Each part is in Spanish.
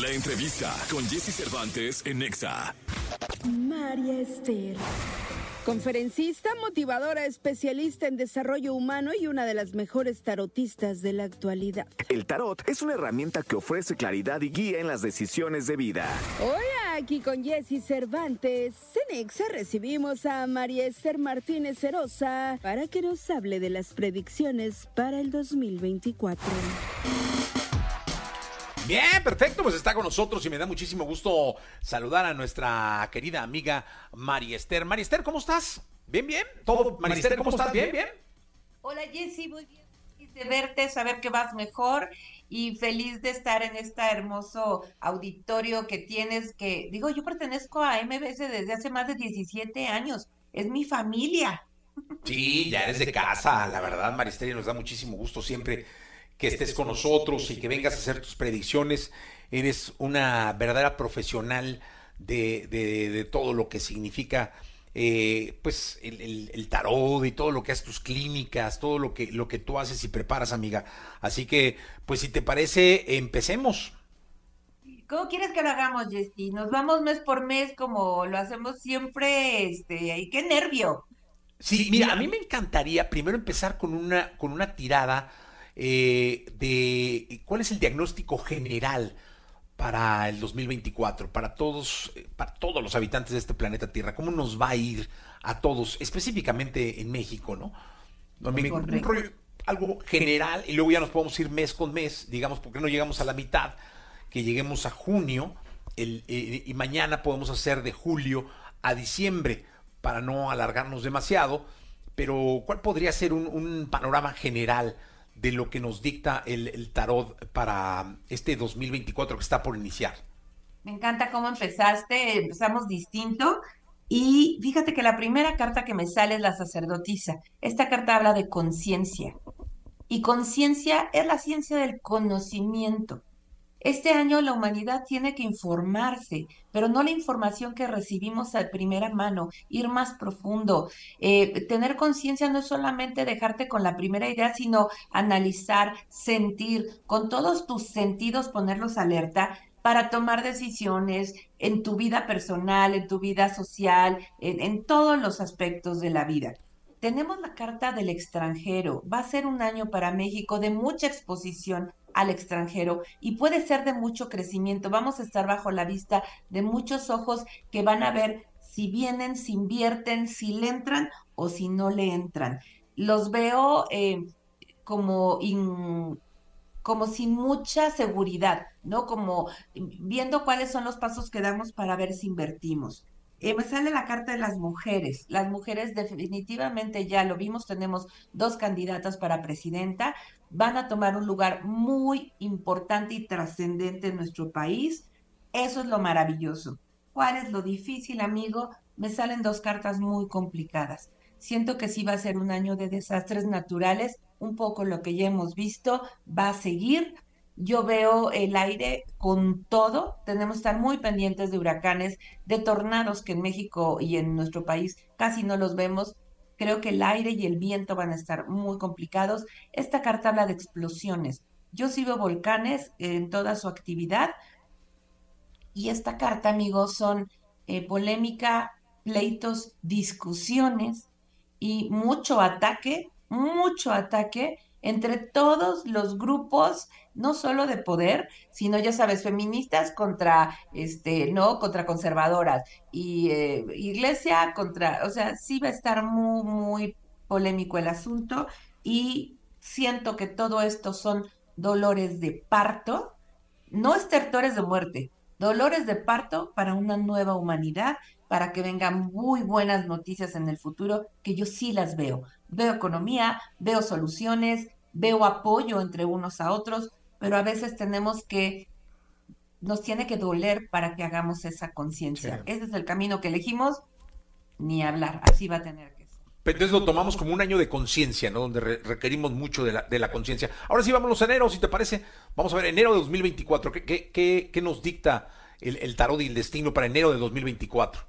La entrevista con Jesse Cervantes en Nexa. María Esther. Conferencista, motivadora, especialista en desarrollo humano y una de las mejores tarotistas de la actualidad. El tarot es una herramienta que ofrece claridad y guía en las decisiones de vida. Hoy aquí con Jesse Cervantes, en Nexa recibimos a María Esther Martínez Cerosa para que nos hable de las predicciones para el 2024. Bien, perfecto, pues está con nosotros y me da muchísimo gusto saludar a nuestra querida amiga. María Esther, ¿cómo estás? ¿Bien, bien? ¿Todo? María Esther, ¿cómo estás? ¿Bien, bien? Hola Jessy, muy bien. Feliz de verte, saber que vas mejor y feliz de estar en este hermoso auditorio que tienes, que digo, yo pertenezco a MBS desde hace más de 17 años, es mi familia. Sí, ya eres de casa, la verdad, María Esther, y nos da muchísimo gusto siempre que estés con nosotros y que vengas a hacer tus predicciones. Eres una verdadera profesional de, de, todo lo que significa eh, pues el, el, tarot y todo lo que haces tus clínicas, todo lo que, lo que tú haces y preparas, amiga. Así que, pues si te parece, empecemos. ¿Cómo quieres que lo hagamos, Jessy? Nos vamos mes por mes como lo hacemos siempre, este, qué nervio. Sí, mira, a mí me encantaría primero empezar con una, con una tirada eh, de cuál es el diagnóstico general para el 2024, para todos, eh, para todos los habitantes de este planeta Tierra, cómo nos va a ir a todos, específicamente en México, ¿no? algo general y luego ya nos podemos ir mes con mes, digamos, porque no llegamos a la mitad, que lleguemos a junio el, eh, y mañana podemos hacer de julio a diciembre para no alargarnos demasiado, pero ¿cuál podría ser un, un panorama general? De lo que nos dicta el, tarot para este 2024 que está por iniciar. Me encanta cómo empezaste, empezamos distinto. Y fíjate que la primera carta que me sale es la sacerdotisa. Esta carta habla de conciencia. Y conciencia es la ciencia del conocimiento. Este año la humanidad tiene que informarse, pero no la información que recibimos de primera mano, ir más profundo. Eh, tener conciencia no es solamente dejarte con la primera idea, sino analizar, sentir, con todos tus sentidos ponerlos alerta para tomar decisiones en tu vida personal, en tu vida social, en todos los aspectos de la vida. Tenemos la carta del extranjero. Va a ser un año para México de mucha exposición al extranjero y puede ser de mucho crecimiento. Vamos a estar bajo la vista de muchos ojos que van a ver si vienen, si invierten, si le entran o si no le entran. Los veo eh, como, como sin mucha seguridad, ¿no? Como viendo cuáles son los pasos que damos para ver si invertimos. Eh, me sale la carta de las mujeres. Las mujeres definitivamente ya lo vimos, tenemos dos candidatas para presidenta, van a tomar un lugar muy importante y trascendente en nuestro país. Eso es lo maravilloso. ¿Cuál es lo difícil, amigo? Me salen dos cartas muy complicadas. Siento que sí va a ser un año de desastres naturales, un poco lo que ya hemos visto, va a seguir, yo veo el aire con todo. Tenemos que estar muy pendientes de huracanes, de tornados que en México y en nuestro país casi no los vemos. Creo que el aire y el viento van a estar muy complicados. Esta carta habla de explosiones. Yo sí veo volcanes en toda su actividad. Y esta carta, amigos, son eh, polémica, pleitos, discusiones y mucho ataque, mucho ataque entre todos los grupos, no solo de poder, sino ya sabes, feministas contra, este, no, contra conservadoras y eh, iglesia contra, o sea, sí va a estar muy, muy polémico el asunto y siento que todo esto son dolores de parto, no estertores de muerte, dolores de parto para una nueva humanidad, para que vengan muy buenas noticias en el futuro, que yo sí las veo. Veo economía, veo soluciones, veo apoyo entre unos a otros, pero a veces tenemos que, nos tiene que doler para que hagamos esa conciencia. Ese es el camino que elegimos, ni hablar, así va a tener que ser. Pero entonces lo tomamos como un año de conciencia, ¿no? Donde requerimos mucho de la, de la conciencia. Ahora sí, vámonos a enero, si te parece. Vamos a ver, enero de 2024. ¿Qué, qué, qué, qué nos dicta el, el tarot y el destino para enero de 2024?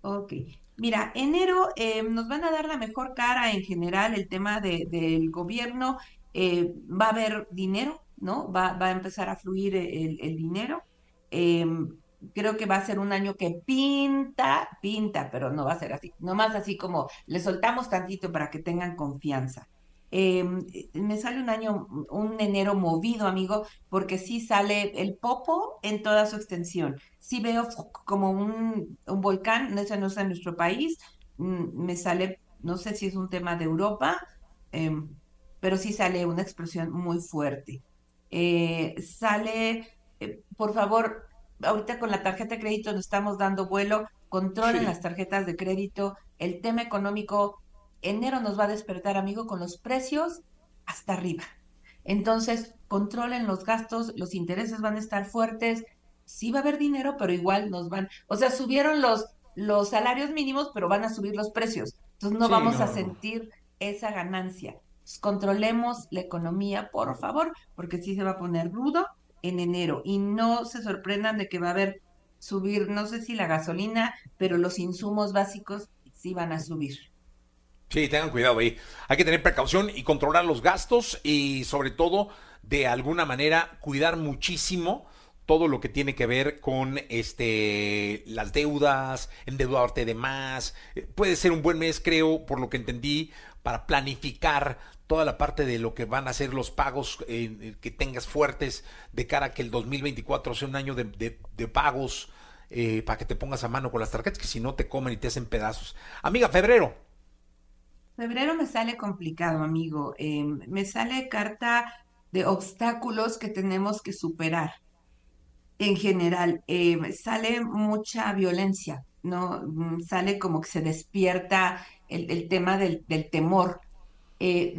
Ok. Mira, enero eh, nos van a dar la mejor cara en general el tema de, del gobierno. Eh, va a haber dinero, ¿no? Va, va, a empezar a fluir el, el, dinero. Em, creo que va a ser un año que pinta, pinta, pero no va a ser así. Nomás así como le soltamos tantito para que tengan confianza. Em, me sale un año, un enero movido, amigo, porque sí sale el popo en toda su extensión. Sí veo como un, un volcán, no, no es en nuestro país, mm, me sale, no sé si es un tema de Europa, em, pero sí sale una explosión muy fuerte. Eh, sale, eh, por favor, ahorita con la tarjeta de crédito nos estamos dando vuelo, controlen las tarjetas de crédito, el tema económico, enero nos va a despertar, amigo, con los precios hasta arriba. Entonces, controlen los gastos, los intereses van a estar fuertes, sí va a haber dinero, pero igual nos van, o sea, subieron los, los salarios mínimos, pero van a subir los precios. Entonces no vamos a sentir esa ganancia. Controlemos la economía, por favor, porque sí se va a poner rudo en enero y no se sorprendan de que va a haber subir, no sé si la gasolina, pero los insumos básicos sí van a subir. Sí, tengan cuidado ahí. Hay que tener precaución y controlar los gastos y sobre todo, de alguna manera, cuidar muchísimo todo lo que tiene que ver con este las deudas, endeudarte de más. Eh, puede ser un buen mes, creo, por lo que entendí, para planificar toda la parte de lo que van a ser los pagos que tengas fuertes de cara a que el 2024 sea un año de, pagos eh, para que te pongas a mano con las tarjetas, que si no te comen y te hacen pedazos. Amiga, febrero. Febrero me sale complicado, amigo. Em, me sale carta de obstáculos que tenemos que superar. En general, em, sale mucha violencia, ¿no? Mm, sale como que se despierta el, tema del temor eh,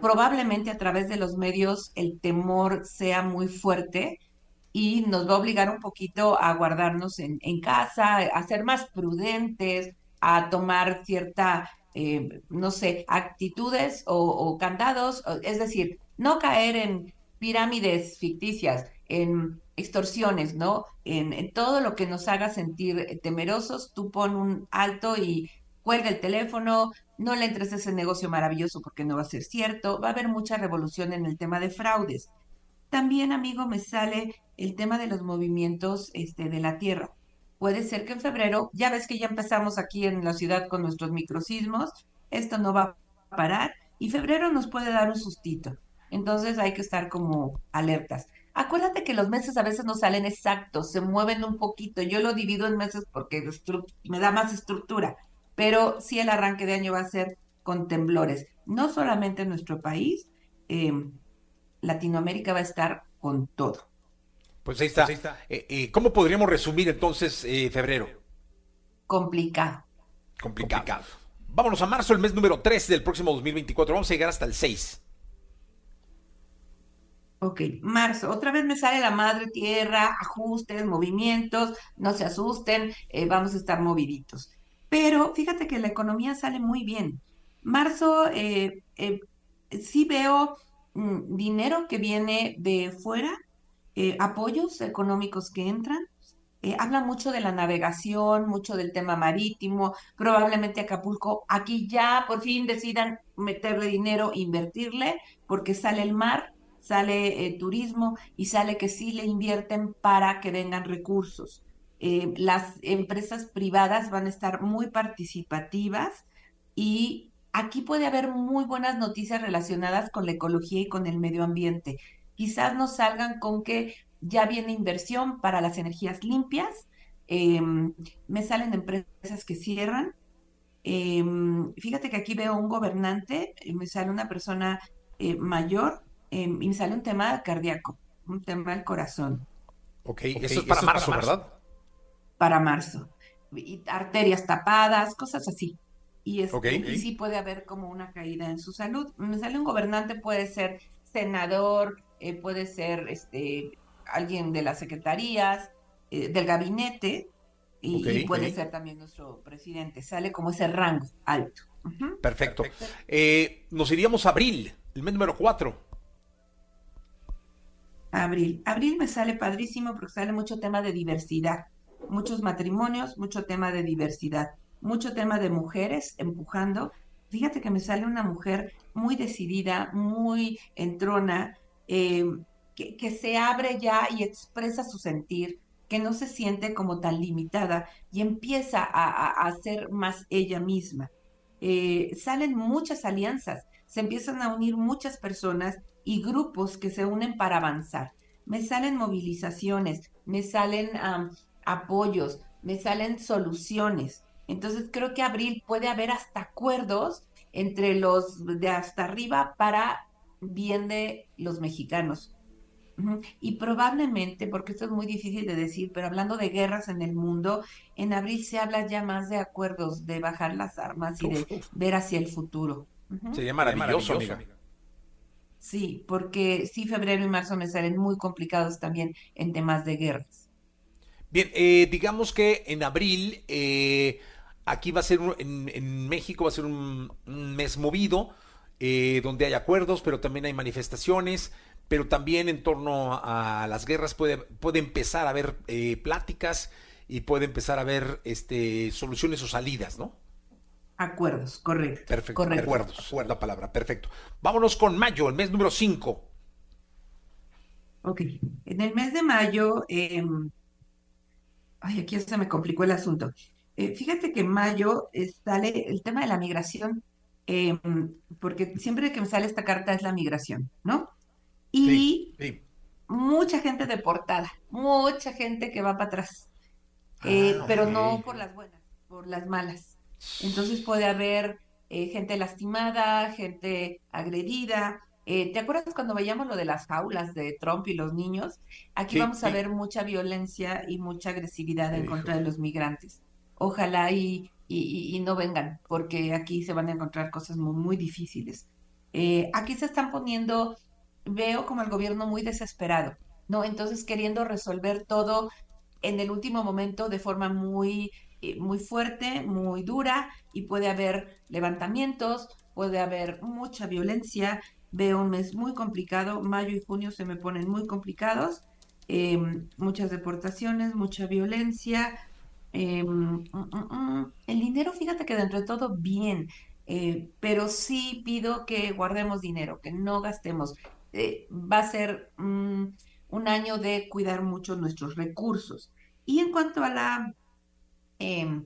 probablemente a través de los medios el temor sea muy fuerte y nos va a obligar un poquito a guardarnos en, casa, a ser más prudentes, a tomar cierta, eh, no sé, actitudes o, candados, es decir, no caer en pirámides ficticias, en extorsiones, ¿no? En, en, todo lo que nos haga sentir temerosos, tú pon un alto y cuelga el teléfono, no le entres a ese negocio maravilloso porque no va a ser cierto, va a haber mucha revolución en el tema de fraudes. También, amigo, me sale el tema de los movimientos este, de la Tierra. Puede ser que en febrero, ya ves que ya empezamos aquí en la ciudad con nuestros microsismos, esto no va a parar y febrero nos puede dar un sustito. Entonces hay que estar como alertas. Acuérdate que los meses a veces no salen exactos, se mueven un poquito. Yo lo divido en meses porque me da más estructura pero sí el arranque de año va a ser con temblores. No solamente en nuestro país, em, Latinoamérica va a estar con todo. Pues ahí está. Pues eh, eh, ¿Cómo podríamos resumir entonces eh, febrero? Complicado. Complicado. Vámonos a marzo, el mes número 3 del próximo 2024. Vamos a llegar hasta el 6. Ok, marzo. Otra vez me sale la madre tierra, ajustes, movimientos. No se asusten, vamos a estar moviditos. Pero fíjate que la economía sale muy bien. Marzo, eh, eh, sí veo mm, dinero que viene de fuera, eh, apoyos económicos que entran. habla mucho de la navegación, mucho del tema marítimo, probablemente Acapulco. Aquí ya por fin decidan meterle dinero, invertirle, porque sale el mar, sale turismo y sale que sí le invierten para que vengan recursos. Eh, las empresas privadas van a estar muy participativas y aquí puede haber muy buenas noticias relacionadas con la ecología y con el medio ambiente. Quizás nos salgan con que ya viene inversión para las energías limpias. Em, me salen empresas que cierran. Em, fíjate que aquí veo un gobernante, eh, me sale una persona eh, mayor y me sale un tema cardíaco, un tema del corazón. Ok, eso es para, marzo, ¿verdad? Para marzo. Y arterias tapadas, cosas así. Y, es, y sí puede haber como una caída en su salud. Me sale un gobernante, puede ser senador, eh, puede ser este alguien de las secretarías, eh, del gabinete, y, puede ser también nuestro presidente. Sale como ese rango alto. Perfecto. Eh, nos iríamos a abril, el mes número 4. Abril. Abril me sale padrísimo porque sale mucho tema de diversidad muchos matrimonios, mucho tema de diversidad, mucho tema de mujeres empujando. Fíjate que me sale una mujer muy decidida, muy entrona, em, que, se abre ya y expresa su sentir, que no se siente como tan limitada y empieza a, a, ser más ella misma. Eh, salen muchas alianzas, se empiezan a unir muchas personas y grupos que se unen para avanzar. Me salen movilizaciones, me salen apoyos, me salen soluciones. Entonces creo que abril puede haber hasta acuerdos entre los de hasta arriba para bien de los mexicanos. Y probablemente, porque esto es muy difícil de decir, pero hablando de guerras en el mundo, en abril se habla ya más de acuerdos, de bajar las armas y de ver hacia el futuro. Sería maravilloso, amiga. Sí, porque sí, febrero y marzo me salen muy complicados también en temas de guerras. Bien, eh, digamos que en abril, eh, aquí va a ser, en, México va a ser un, mes movido, eh, donde hay acuerdos, pero también hay manifestaciones pero también en torno a las guerras puede, puede empezar a haber eh, pláticas y puede empezar a haber este, soluciones o salidas, ¿no? Acuerdos, correcto. Perfecto, acuerdos, la palabra, perfecto. Vámonos con mayo, el mes número 5. Ok, en el mes de mayo, em, ay, aquí se me complicó el asunto. Eh, fíjate que en mayo eh, sale el tema de la migración, em, porque siempre que me sale esta carta es la migración, ¿no? y mucha gente deportada, mucha gente que va para atrás, eh, ah, pero no por las buenas, por las malas. Entonces puede haber eh, gente lastimada, gente agredida. Eh, ¿Te acuerdas cuando veíamos lo de las jaulas de Trump y los niños? Aquí vamos a ver mucha violencia y mucha agresividad en contra de los migrantes. Ojalá y, y, no vengan, porque aquí se van a encontrar cosas muy, muy difíciles. aquí se están poniendo veo como el gobierno muy desesperado, ¿no? Entonces queriendo resolver todo en el último momento de forma muy, eh, muy fuerte, muy dura, y puede haber levantamientos, puede haber mucha violencia. Veo un mes muy complicado, mayo y junio se me ponen muy complicados, em, muchas deportaciones, mucha violencia. Em, mm, mm, mm, el dinero, fíjate que dentro de todo bien, eh, pero sí pido que guardemos dinero, que no gastemos. Eh, va a ser un año de cuidar mucho nuestros recursos. Y en cuanto a la, em,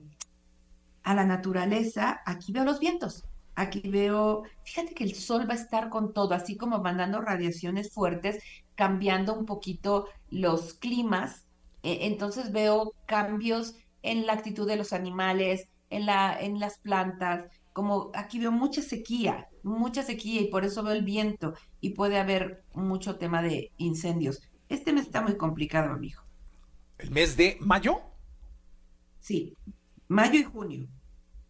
a la naturaleza, aquí veo los vientos. Aquí veo, fíjate que el sol va a estar con todo, así como mandando radiaciones fuertes, cambiando un poquito los climas. E, entonces veo cambios en la actitud de los animales, en, la, en las plantas, como aquí veo mucha sequía, mucha sequía y por eso veo el viento y puede haber mucho tema de incendios. Este mes está muy complicado, amigo. ¿El mes de mayo? Sí, mayo y junio.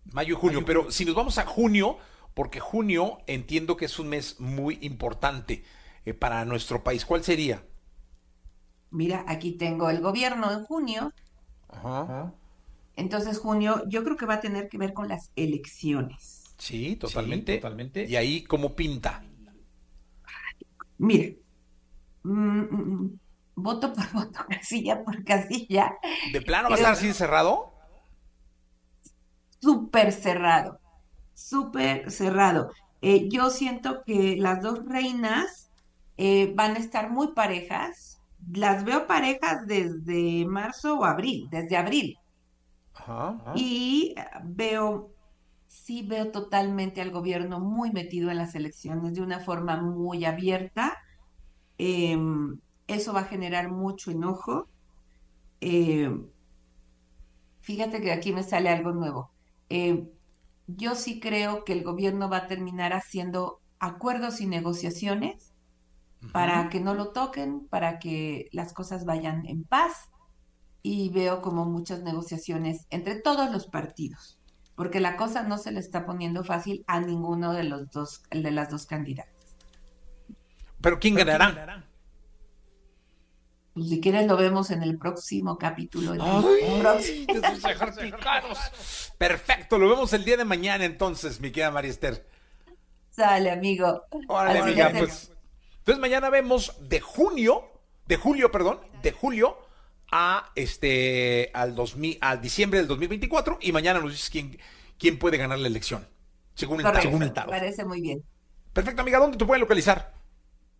Mayo y junio, pero si nos vamos a junio, porque junio entiendo que es un mes muy importante eh, para nuestro país, ¿cuál sería? Mira, aquí tengo el gobierno en junio. Ajá. Entonces, junio, yo creo que va a tener que ver con las elecciones. Sí, totalmente. totalmente. ¿Y ahí cómo pinta? Mire, mm, mm, mm, voto por voto, casilla por casilla. ¿De plano va a estar así cerrado? Súper cerrado, súper cerrado. Eh, yo siento que las dos reinas eh, van a estar muy parejas. Las veo parejas desde marzo o abril, desde abril. Y veo sí veo totalmente al gobierno muy metido en las elecciones de una forma muy abierta. Em, eso va a generar mucho enojo. Em, fíjate que aquí me sale algo nuevo. Em, yo sí creo que el gobierno va a terminar haciendo acuerdos y negociaciones para que no lo toquen, para que las cosas vayan en paz. Y veo como muchas negociaciones entre todos los partidos porque la cosa no se le está poniendo fácil a ninguno de los dos, de las dos candidatas. ¿Pero quién ganará? Pues si quieres lo vemos en el próximo capítulo. Perfecto, lo vemos el día de mañana entonces, mi querida María Esther. Sale, amigo. Órale, amiga, pues. Entonces mañana vemos de junio, de julio, perdón, de julio a este al 2000, al diciembre del 2024 y mañana nos dices quién, quién puede ganar la elección. Según el, según el Parece muy bien. Perfecto, amiga, ¿dónde te pueden localizar?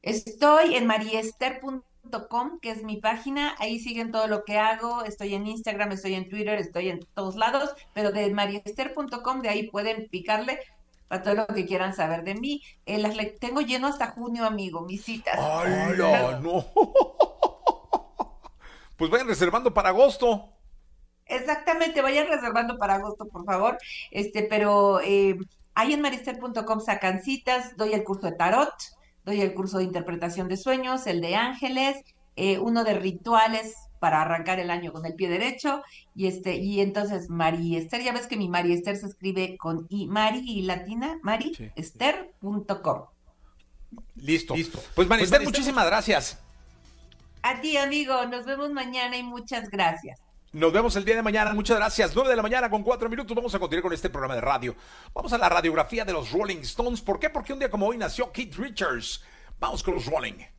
Estoy en mariester.com mariester.com, que es mi página. Ahí siguen todo lo que hago. Estoy en Instagram, estoy en Twitter, estoy en todos lados. Pero de mariester.com, de ahí pueden picarle para todo lo que quieran saber de mí. Eh, las tengo lleno hasta junio, amigo, mis citas. ¡Ay, no! Pues vayan reservando para agosto. Exactamente, vayan reservando para agosto, por favor. Este, pero eh, ahí en marister.com sacan citas, doy el curso de tarot, doy el curso de interpretación de sueños, el de ángeles, eh, uno de rituales para arrancar el año con el pie derecho y este y entonces Mariester, ya ves que mi Mariester se escribe con i Mari y latina, mariester.com. Listo. Listo. Pues Mariester, muchísimas gracias. A ti, amigo, nos vemos mañana y muchas gracias. Nos vemos el día de mañana. Muchas gracias. 9 de la mañana con 4 minutos. Vamos a continuar con este programa de radio. Vamos a la radiografía de los Rolling Stones. ¿Por qué? Porque un día como hoy nació Keith Richards. Vamos con los Rolling.